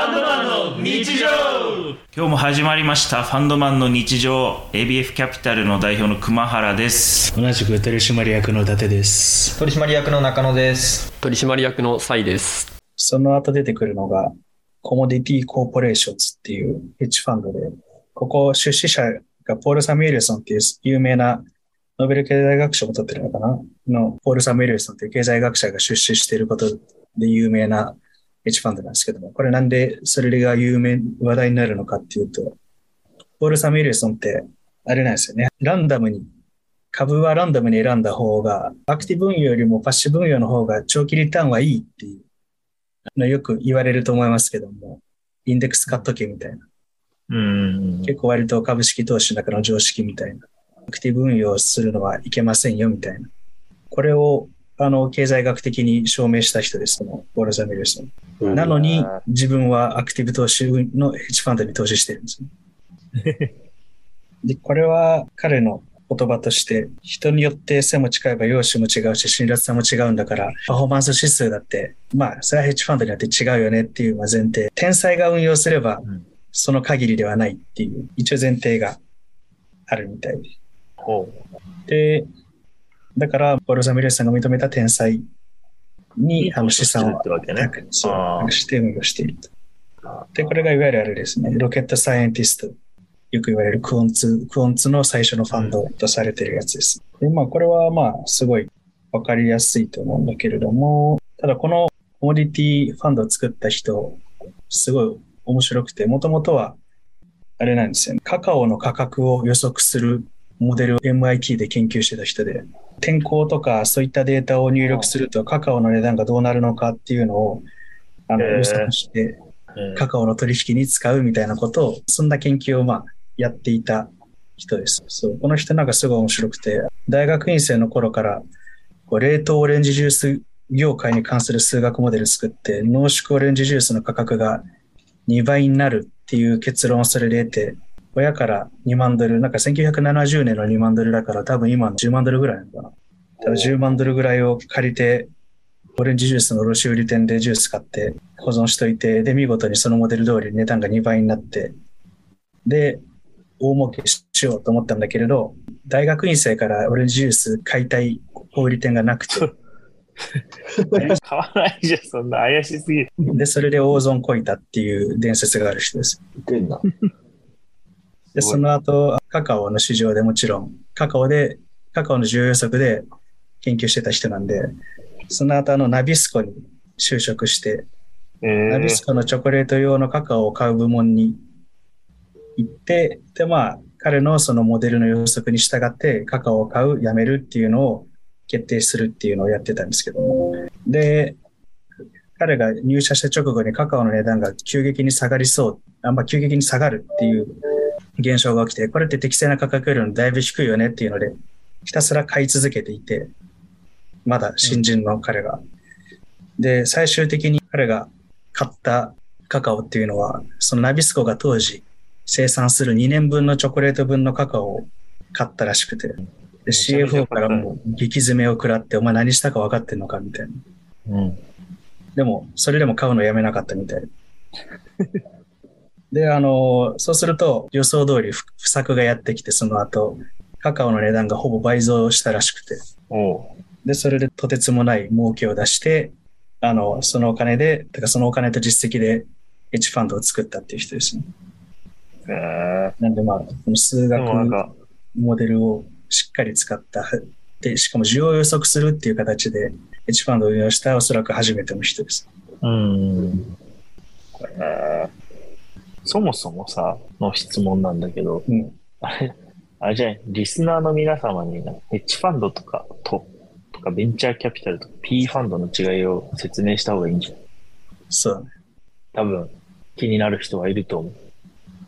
ァンドマンの日常。今日も始まりました。ファンドマンの日常。ABF キャピタルの代表の熊原です。同じく取締役の伊達です。取締役の中野です。取締役のサイです。その後出てくるのがコモディティコーポレーションズっていうヘッジファンドでここ出資者がポール・サミュエルソンっていう有名なノーベル経済学賞を取ってるのかな？のポール・サミュエルソンっていう経済学者が出資していることで有名なヘッジファンドなんですけども、これなんでそれが有名、話題になるのかっていうと、ポール・サミュエルソンって、あれなんですよね。ランダムに、株はランダムに選んだ方が、アクティブ運用よりもパッシブ運用の方が長期リターンはいいっていうのよく言われると思いますけども、インデックス買っとけみたいな。うん結構割と株式投資の中の常識みたいな。アクティブ運用するのはいけませんよみたいな。これをあの、経済学的に証明した人です、このウォルザ・ミルソン。なのに、自分はアクティブ投資のヘッジファンドに投資してるんですね。で、これは彼の言葉として、人によって背も近いば容姿も違うし、辛辣さも違うんだから、パフォーマンス指数だって、まあ、それはヘッジファンドによって違うよねっていう前提。天才が運用すれば、その限りではないっていう、一応前提があるみたいで。で、だから、ボルザミレスさんが認めた天才にあの資産をそうして運用していると。で、これがいわゆるあれですね、ロケットサイエンティスト、よく言われるクオンツ、クオンツの最初のファンドとされているやつです。で、まあ、これはまあ、すごいわかりやすいと思うんだけれども、ただこのコモディティファンドを作った人、すごい面白くて、もともとは、あれなんですよね。カカオの価格を予測するモデルを MIT で研究してた人で、天候とかそういったデータを入力するとカカオの値段がどうなるのかっていうのをあの予測して、カカオの取引に使うみたいなことを、そんな研究をまあやっていた人です。そうこの人なんかすごい面白くて、大学院生の頃からこう冷凍オレンジジュース業界に関する数学モデル作って、濃縮オレンジジュースの価格が2倍になるっていう結論をそれで得て、親から2万ドル、なんか1970年の2万ドルだから多分今の10万ドルぐらいなのかな。多分10万ドルぐらいを借りて、オレンジジュースの卸売店でジュース買って保存しといて、で、見事にそのモデル通り値段が2倍になって、で、大儲けしようと思ったんだけれど、大学院生からオレンジジュース買いたい小売店がなくて、買わないじゃん、そんな怪しすぎる。で、それで大損こいたっていう伝説がある人です。で、その後、カカオの市場でもちろん、カカオで、カカオの重要予測で研究してた人なんで、その後あのナビスコに就職して、えー、ナビスコのチョコレート用のカカオを買う部門に行って、で、まあ、彼のそのモデルの予測に従ってカカオを買う、やめるっていうのを決定するっていうのをやってたんですけども。で、彼が入社した直後にカカオの値段が急激に下がりそう、あんま急激に下がるっていう現象が起きて、これって適正な価格よりもだいぶ低いよねっていうので、ひたすら買い続けていて、まだ新人の彼が。で、最終的に彼が買ったカカオっていうのは、そのナビスコが当時生産する2年分のチョコレート分のカカオを買ったらしくて、で CFO からもう激詰めを食らって、お前何したか分かってんのかみたいな。うん。でも、それでも買うのやめなかったみたい。で、あの、そうすると予想通り不作がやってきて、その後、カカオの値段がほぼ倍増したらしくて。で、それでとてつもない儲けを出して、あの、そのお金で、だからそのお金と実績でヘッジファンドを作ったっていう人ですね。えー、なんでまあ、この数学モデルをしっかり使った、で、しかも需要を予測するっていう形でヘッジファンドを運用したおそらく初めての人です。うん。えーそもそもさ、の質問なんだけど、うん、あれ、あれじゃない、リスナーの皆様に、ヘッジファンドとか、と、とかベンチャーキャピタルとか P ファンドの違いを説明した方がいいんじゃないそうね。多分、気になる人はいると思う。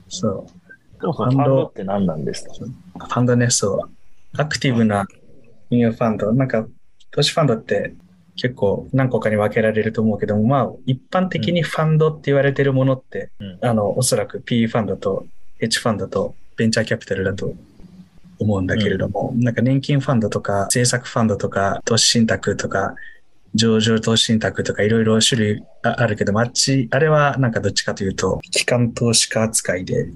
そう。でもそのファンドって何なんですか？ファンドね、そう。アクティブな運用ファンド。なんか、投資ファンドって結構何個かに分けられると思うけども、まあ、一般的にファンドって言われてるものって、うん、あの、おそらく PE ファンドと H ファンドとベンチャーキャピタルだと思うんだけれども、うん、なんか年金ファンドとか政策ファンドとか投資信託とか、上場投資信託とかいろいろ種類あるけど、あっち、あれはなんかどっちかというと、機関投資家扱いで、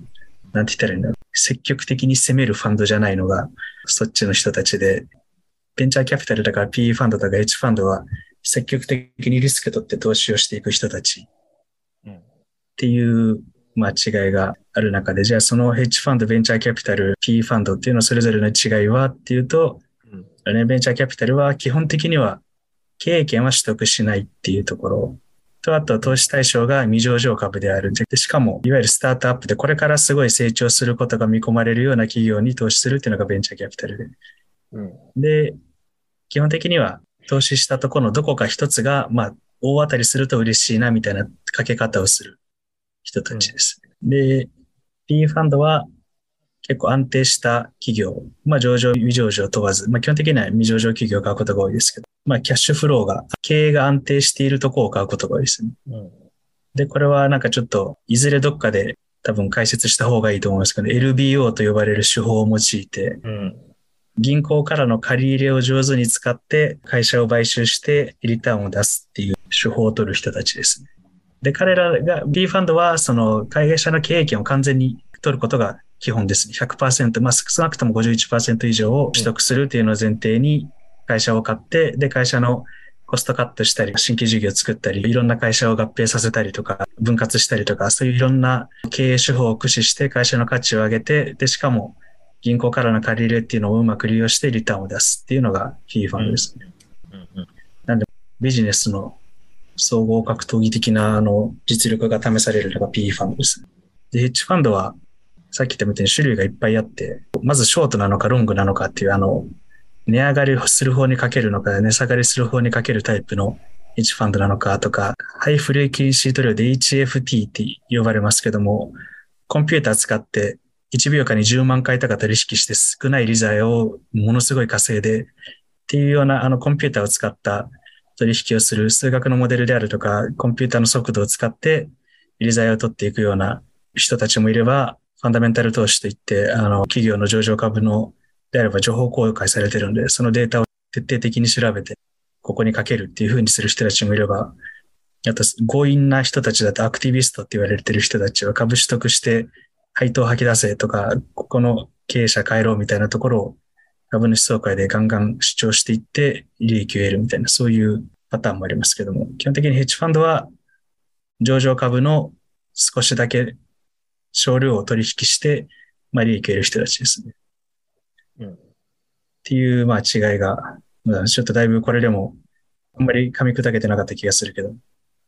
なんて言ったらいいんだろう。積極的に攻めるファンドじゃないのが、そっちの人たちで、ベンチャーキャピタルだから PE ファンドとか H ファンドは積極的にリスク取って投資をしていく人たち。っていう、まあ、違いがある中で、じゃあそのヘッジファンド、ベンチャーキャピタル、PE ファンドっていうのそれぞれの違いはっていうと、うん、ベンチャーキャピタルは基本的には経営権は取得しないっていうところ。と、あと投資対象が未上場株である。でしかも、いわゆるスタートアップでこれからすごい成長することが見込まれるような企業に投資するっていうのがベンチャーキャピタルで。うん、で、基本的には投資したところのどこか一つが、まあ、大当たりすると嬉しいなみたいなかけ方をする人たちです。うん、で、P ファンドは結構安定した企業、まあ上場、未上場問わず、まあ基本的には未上場企業を買うことが多いですけど、まあキャッシュフローが、経営が安定しているところを買うことが多いですね。うん、で、これはなんかちょっと、いずれどっかで多分解説した方がいいと思いますけど、LBO と呼ばれる手法を用いて、うん、銀行からの借り入れを上手に使って会社を買収してリターンを出すっていう手法を取る人たちですね。で、彼らが B ファンドはその会社の経営権を完全に取ることが基本ですね。100%、まあ少なくとも51%以上を取得するっていうのを前提に会社を買って、で、会社のコストカットしたり、新規事業を作ったり、いろんな会社を合併させたりとか、分割したりとか、そういういろんな経営手法を駆使して会社の価値を上げて、で、しかも銀行からの借り入れっていうのをうまく利用してリターンを出すっていうのがフィーファンドですね。なんでビジネスの総合格闘技的なあの実力が試されるのが PE ファンドです。で、ヘッジファンドはさっき言ったみたいに種類がいっぱいあって、まずショートなのかロングなのかっていうあの、値上がりする方にかけるのか、値下がりする方にかけるタイプのヘッジファンドなのかとか、ハイフレーキンシート量で HFT って呼ばれますけども、コンピューター使って1秒間に10万回とか取引して少ない利材をものすごい稼いでっていうようなあのコンピューターを使った取引をする数学のモデルであるとか、コンピューターの速度を使って利材を取っていくような人たちもいれば、ファンダメンタル投資といって、あの、企業の上場株のであれば情報公開されてるんで、そのデータを徹底的に調べて、ここにかけるっていうふうにする人たちもいれば、あと、強引な人たちだとアクティビストって言われてる人たちは株取得して配当吐き出せとか、ここの経営者変えろみたいなところを株主総会でガンガン主張していって利益を得るみたいな、そういうパターンもありますけども、基本的にヘッジファンドは上場株の少しだけ少量を取引して、まあ利益を得る人たちですね。うん。っていう、まあ違いが、まあ、ちょっとだいぶこれでも、あんまり噛み砕けてなかった気がするけど。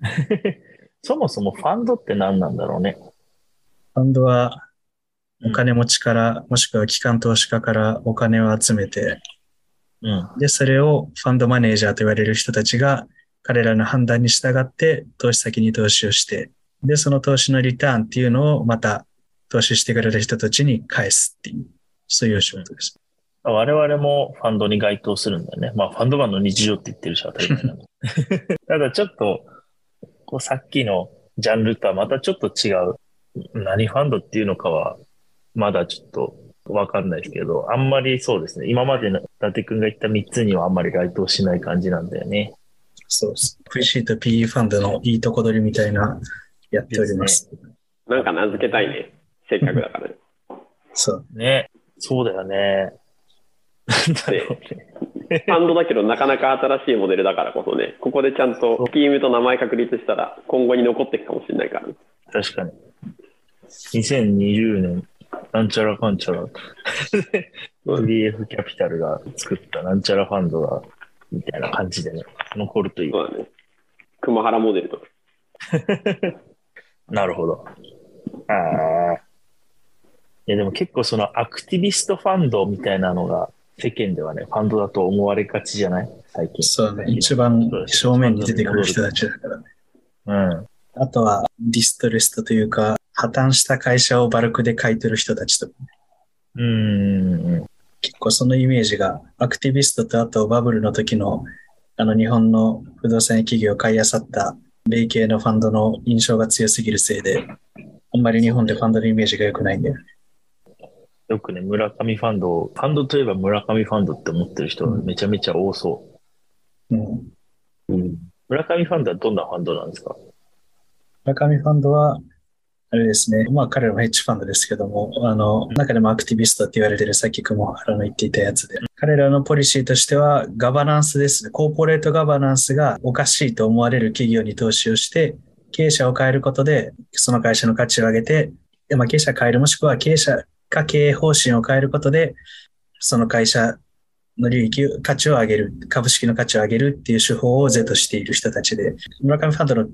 そもそもファンドって何なんだろうね。ファンドはお金持ちから、もしくは機関投資家からお金を集めて、うん、で、それをファンドマネージャーと言われる人たちが彼らの判断に従って投資先に投資をして、で、その投資のリターンっていうのをまた投資してくれる人たちに返すっていう、そういう仕事です。我々もファンドに該当するんだよね。まあ、ファンドマンの日常って言ってるし当たり前なの。ただちょっと、こうさっきのジャンルとはまたちょっと違う何ファンドっていうのかは、まだちょっとわかんないですけど、あんまりそうですね。今までの伊達くんが言った3つにはあんまり該当しない感じなんだよね。そうです。VC と PE ファンドのいいとこ取りみたいな、やっております。ね、なんか名付けたいね。せっかくだからね。そう。ね。そうだよね。ファンドだけどなかなか新しいモデルだからこそね、ここでちゃんとスキームと名前確立したら今後に残っていくかもしれないから、ね。確かに。2020年、なんちゃらかんちゃら、BF キャピタルが作ったなんちゃらファンドが、みたいな感じでね、残るという。そうだね。熊原モデルとか。なるほど。ああ。いや、でも結構そのアクティビストファンドみたいなのが世間ではね、ファンドだと思われがちじゃない？最近。そうね。一番正面に出てくる人たちだからね。うん。あとはディストレストというか、破綻した会社をバルクで買い取る人たちとか、うん。結構そのイメージが、アクティビストとあとバブルの時の、あの日本の不動産企業を買い漁った米系のファンドの印象が強すぎるせいで、あんまり日本でファンドのイメージが良くないんだよね。よくね、村上ファンド、ファンドといえば村上ファンドって思ってる人めちゃめちゃ多そう。うん。うん。村上ファンドはどんなファンドなんですか？村上ファンドは、あれですね。まあ彼らもヘッジファンドですけども、あの、中でもアクティビストって言われてるさっき雲原の言っていたやつで、彼らのポリシーとしてはガバナンスですね。コーポレートガバナンスがおかしいと思われる企業に投資をして、経営者を変えることで、その会社の価値を上げて、でまあ、経営者を変える、もしくは経営者が経営方針を変えることで、その会社の利益、価値を上げる、株式の価値を上げるっていう手法を是としている人たちで、村上ファンドの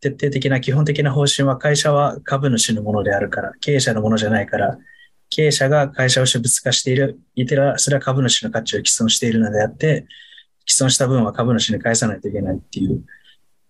徹底的な基本的な方針は会社は株主のものであるから、経営者のものじゃないから、経営者が会社を私物化している、いてら、それは株主の価値を毀損しているのであって、毀損した分は株主に返さないといけないっていう、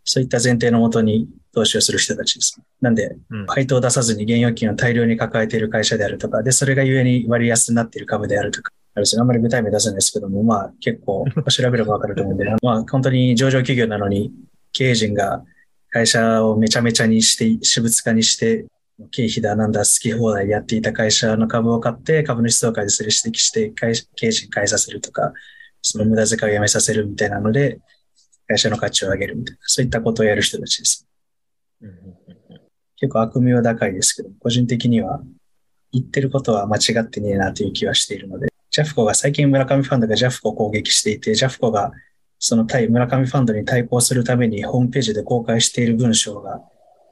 そういった前提のもとに投資をする人たちです。なんで、配当を出さずに現預金を大量に抱えている会社であるとか、で、それがゆえに割安になっている株であるとか、あるし、あんまり具体名出せないですけども、まあ結構 調べればわかると思うんで、まあ本当に上場企業なのに経営陣が会社をめちゃめちゃにして、私物化にして、経費だなんだ好き放題やっていた会社の株を買って株主総会でそれ指摘して経営陣変えさせるとか、その無駄遣いをやめさせるみたいなので、会社の価値を上げるみたいな、そういったことをやる人たちです。結構悪名は高いですけど、個人的には言ってることは間違ってねえなという気はしているので、ジャフコが最近村上ファンドがジャフコを攻撃していて、ジャフコがその対村上ファンドに対抗するためにホームページで公開している文章が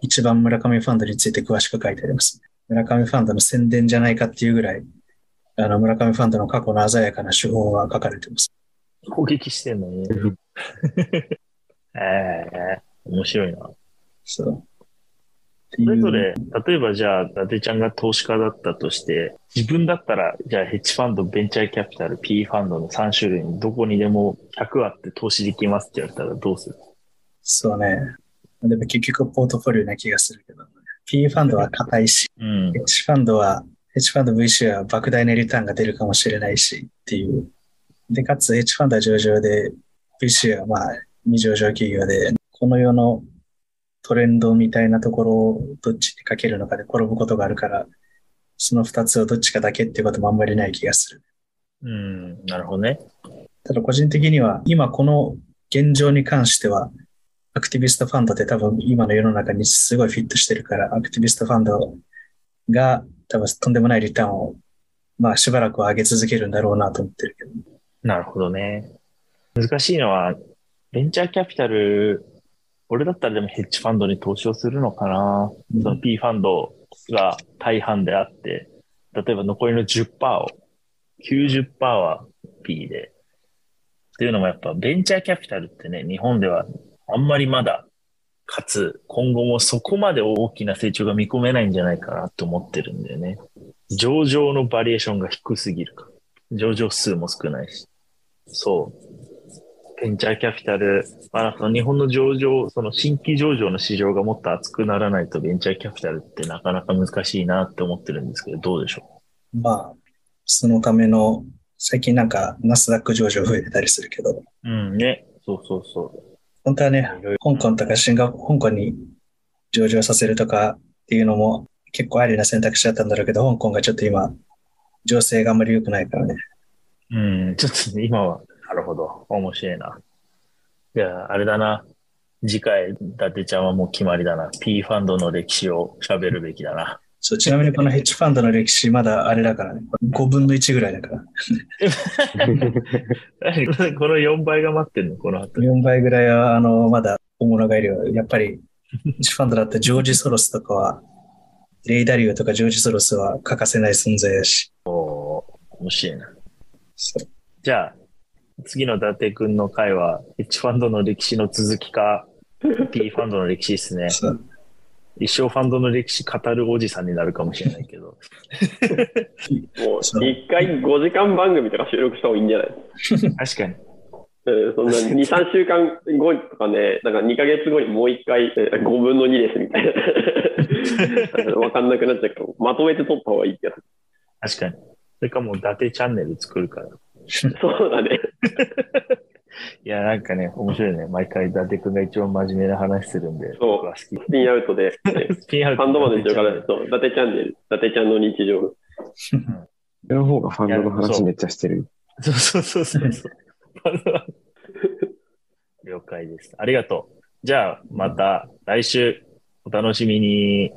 一番村上ファンドについて詳しく書いてあります。村上ファンドの宣伝じゃないかっていうぐらい、あの村上ファンドの過去の鮮やかな手法が書かれています。攻撃してんのに。え えー、面白いな。そう。それぞれ、例えばじゃあ、伊達ちゃんが投資家だったとして、自分だったら、じゃあヘッジファンド、ベンチャーキャピタル、P ファンドの3種類にどこにでも100あって投資できますって言われたらどうする？そうね。でも結局ポートフォリオな気がするけど、ね、P ファンドは硬いし、うん、ヘッジファンドは、ヘッジファンド VC は莫大なリターンが出るかもしれないしっていう。で、かつヘッジファンドは上場で、VC はまあ未上場企業で、この世のトレンドみたいなところをどっちにかけるのかで転ぶことがあるから、その二つをどっちかだけっていうこともあんまりない気がする。うん、なるほどね。ただ個人的には、今この現状に関しては、アクティビストファンドって多分今の世の中にすごいフィットしてるから、アクティビストファンドが多分とんでもないリターンを、まあしばらくは上げ続けるんだろうなと思ってるけど。なるほどね。難しいのは、ベンチャーキャピタル俺だったらでもヘッジファンドに投資をするのかな。うん、その P ファンドが大半であって、例えば残りの10%を、90%は P で。っていうのもやっぱベンチャーキャピタルってね、日本ではあんまりまだ、かつ今後もそこまで大きな成長が見込めないんじゃないかなと思ってるんだよね。上場のバリエーションが低すぎるか。上場数も少ないし。そう。ベンチャーキャピタル、まあ、その日本の上場、その新規上場の市場がもっと熱くならないとベンチャーキャピタルってなかなか難しいなって思ってるんですけど、どうでしょう？まあ、そのための、最近なんかナスダック上場増えてたりするけど。うんね、そうそうそう。本当はね、香港とかシンガポール、香港に上場させるとかっていうのも結構ありな選択肢だったんだろうけど、香港がちょっと今、情勢があんまり良くないからね。うん、ちょっとね、今は。面白いな。いや、あれだな。次回、伊達ちゃんはもう決まりだな。P ファンドの歴史を喋るべきだな。そう、ちなみにこのヘッジファンドの歴史、まだあれだからね。5分の1ぐらいだから。この4倍が待ってんの？この後。4倍ぐらいは、あの、まだ大物がいるよ。やっぱり、ヘッジファンドだったジョージ・ソロスとかは、レイダリオとかジョージ・ソロスは欠かせない存在やし。おお面白いな。じゃあ、次の伊達くんの回は、ヘッジファンドの歴史の続きか、P ファンドの歴史ですね。一生ファンドの歴史語るおじさんになるかもしれないけど。もう、一回5時間番組とか収録した方がいいんじゃない？確かに。うん、そんな 2、3週間後とかね、なんか2ヶ月後にもう一回5分の2ですみたいな。わかんなくなっちゃうから、まとめて撮った方がいいけど。確かに。それかもう伊達チャンネル作るから。そうだね。いや、なんかね、面白いね。毎回、伊達くんが一番真面目な話するんで、そう、好き。スピンアウトで、スピンアウト。ファンドマンの一応から、そう、伊達チャンネル、伊達ちゃんの日常。その方がファンドの話めっちゃしてる。そうそうそうそう。了 了解です。ありがとう。じゃあ、また来週お楽しみに。